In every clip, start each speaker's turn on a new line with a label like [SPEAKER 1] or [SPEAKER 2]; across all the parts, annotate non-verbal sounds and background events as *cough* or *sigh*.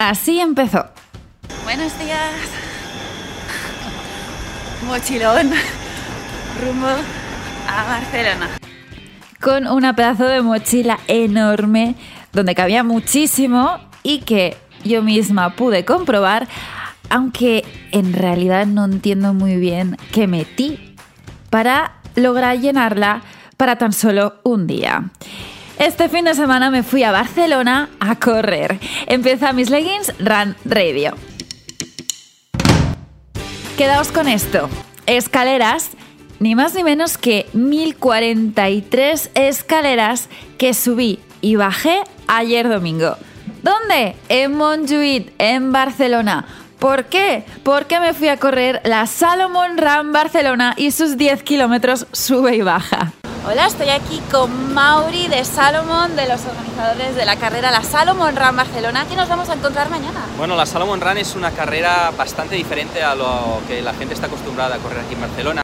[SPEAKER 1] Así empezó.
[SPEAKER 2] Buenos días. Mochilón. Rumbo a Barcelona.
[SPEAKER 1] Con una pedazo de mochila enorme donde cabía muchísimo y que yo misma pude comprobar, aunque en realidad no entiendo muy bien qué metí para lograr llenarla para tan solo un día. Este fin de semana me fui a Barcelona a correr. Empieza mis leggings Run Radio. Quedaos con esto. Escaleras, ni más ni menos que 1043 escaleras que subí y bajé ayer domingo. ¿Dónde? En Montjuïc, en Barcelona. ¿Por qué? Porque me fui a correr la Salomon Run Barcelona y sus 10 kilómetros sube y baja.
[SPEAKER 2] Hola, estoy aquí con Mauri de Salomon, de los organizadores de la carrera La Salomon Run Barcelona. ¿Qué nos vamos a encontrar mañana?
[SPEAKER 3] Bueno, la Salomon Run es una carrera bastante diferente a lo que la gente está acostumbrada a correr aquí en Barcelona.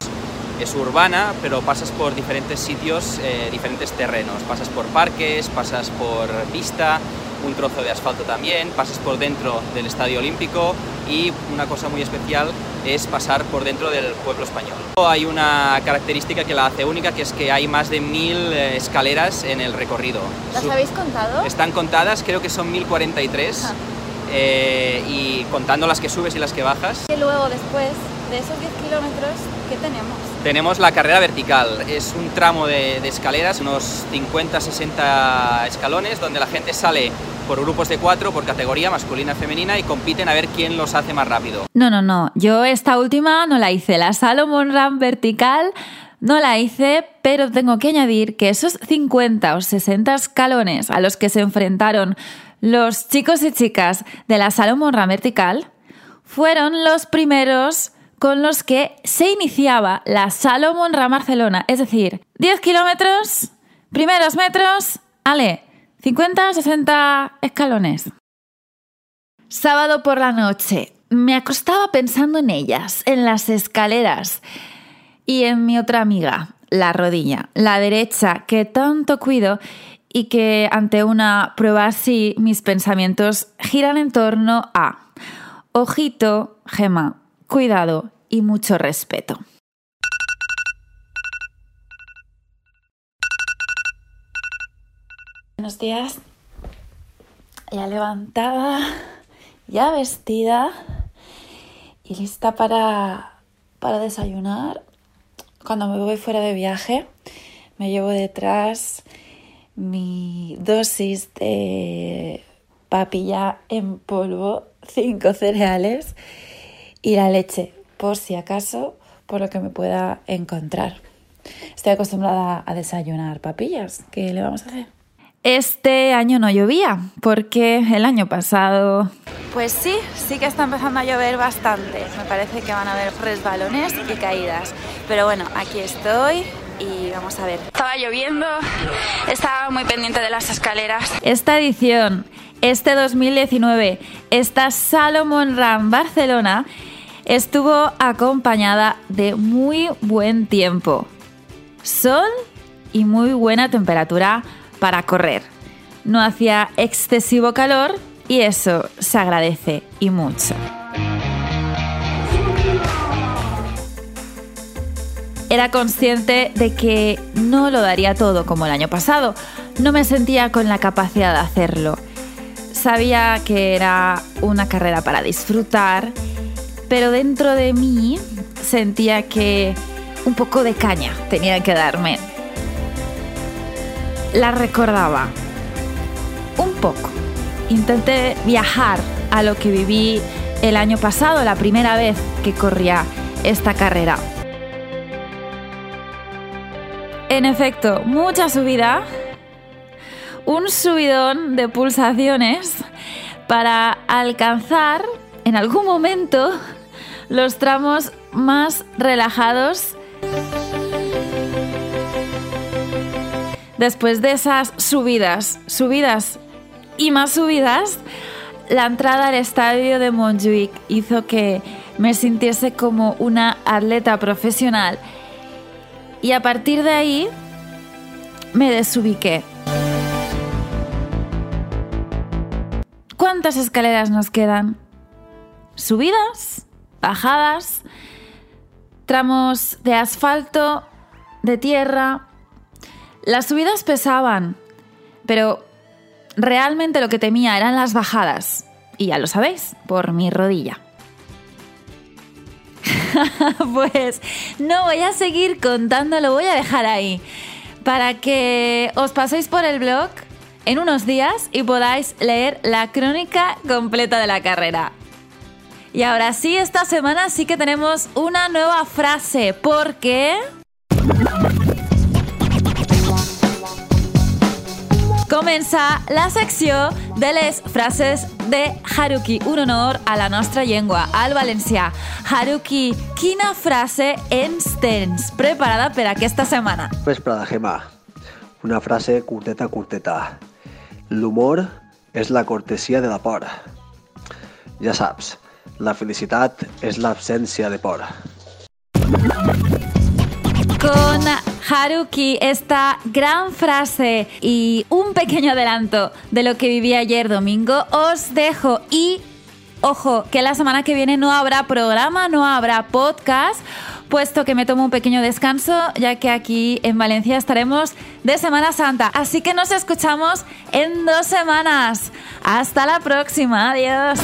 [SPEAKER 3] Es urbana, pero pasas por diferentes sitios, eh, diferentes terrenos. Pasas por parques, pasas por pista, un trozo de asfalto también, pasas por dentro del Estadio Olímpico y una cosa muy especial es pasar por dentro del pueblo español. Hay una característica que la hace única, que es que hay más de mil eh, escaleras en el recorrido.
[SPEAKER 2] ¿Las habéis contado?
[SPEAKER 3] Están contadas, creo que son 1043, eh, y contando las que subes y las que bajas.
[SPEAKER 2] Y luego después de esos 10 kilómetros, ¿qué tenemos?
[SPEAKER 3] Tenemos la carrera vertical, es un tramo de, de escaleras, unos 50-60 escalones, donde la gente sale por grupos de cuatro, por categoría masculina y femenina, y compiten a ver quién los hace más rápido.
[SPEAKER 1] No, no, no. Yo esta última no la hice. La Salomon Run vertical no la hice, pero tengo que añadir que esos 50 o 60 escalones a los que se enfrentaron los chicos y chicas de la Salomon Run vertical fueron los primeros con los que se iniciaba la Salomon Run Barcelona. Es decir, 10 kilómetros, primeros metros, ale, 50, 60 escalones. Sábado por la noche. Me acostaba pensando en ellas, en las escaleras y en mi otra amiga, la rodilla, la derecha, que tanto cuido y que ante una prueba así mis pensamientos giran en torno a ojito, gema, cuidado y mucho respeto. Buenos días. Ya levantada, ya vestida y lista para, para desayunar. Cuando me voy fuera de viaje, me llevo detrás mi dosis de papilla en polvo, cinco cereales y la leche, por si acaso, por lo que me pueda encontrar. Estoy acostumbrada a desayunar papillas. ¿Qué le vamos a hacer? Este año no llovía, porque el año pasado...
[SPEAKER 2] Pues sí, sí que está empezando a llover bastante. Me parece que van a haber resbalones y caídas. Pero bueno, aquí estoy y vamos a ver. Estaba lloviendo, estaba muy pendiente de las escaleras.
[SPEAKER 1] Esta edición, este 2019, esta Salomon Run Barcelona estuvo acompañada de muy buen tiempo. Sol y muy buena temperatura para correr. No hacía excesivo calor y eso se agradece y mucho. Era consciente de que no lo daría todo como el año pasado. No me sentía con la capacidad de hacerlo. Sabía que era una carrera para disfrutar, pero dentro de mí sentía que un poco de caña tenía que darme la recordaba un poco. Intenté viajar a lo que viví el año pasado, la primera vez que corría esta carrera. En efecto, mucha subida, un subidón de pulsaciones para alcanzar en algún momento los tramos más relajados Después de esas subidas, subidas y más subidas, la entrada al estadio de Montjuic hizo que me sintiese como una atleta profesional y a partir de ahí me desubiqué. ¿Cuántas escaleras nos quedan? ¿Subidas? ¿Bajadas? ¿Tramos de asfalto? ¿De tierra? Las subidas pesaban, pero realmente lo que temía eran las bajadas. Y ya lo sabéis, por mi rodilla. *laughs* pues no voy a seguir contando, lo voy a dejar ahí. Para que os paséis por el blog en unos días y podáis leer la crónica completa de la carrera. Y ahora sí, esta semana sí que tenemos una nueva frase, porque... Comença la secció de les frases de Haruki, un honor a la nostra llengua, al valencià. Haruki, quina frase ens tens preparada per aquesta setmana?
[SPEAKER 4] Vesprada, Gemma. Una frase curteta, curteta. L'humor és la cortesia de la por. Ja saps, la felicitat és l'absència de por.
[SPEAKER 1] Con Haruki, esta gran frase y un pequeño adelanto de lo que viví ayer domingo, os dejo y ojo, que la semana que viene no habrá programa, no habrá podcast, puesto que me tomo un pequeño descanso, ya que aquí en Valencia estaremos de Semana Santa. Así que nos escuchamos en dos semanas. Hasta la próxima, adiós.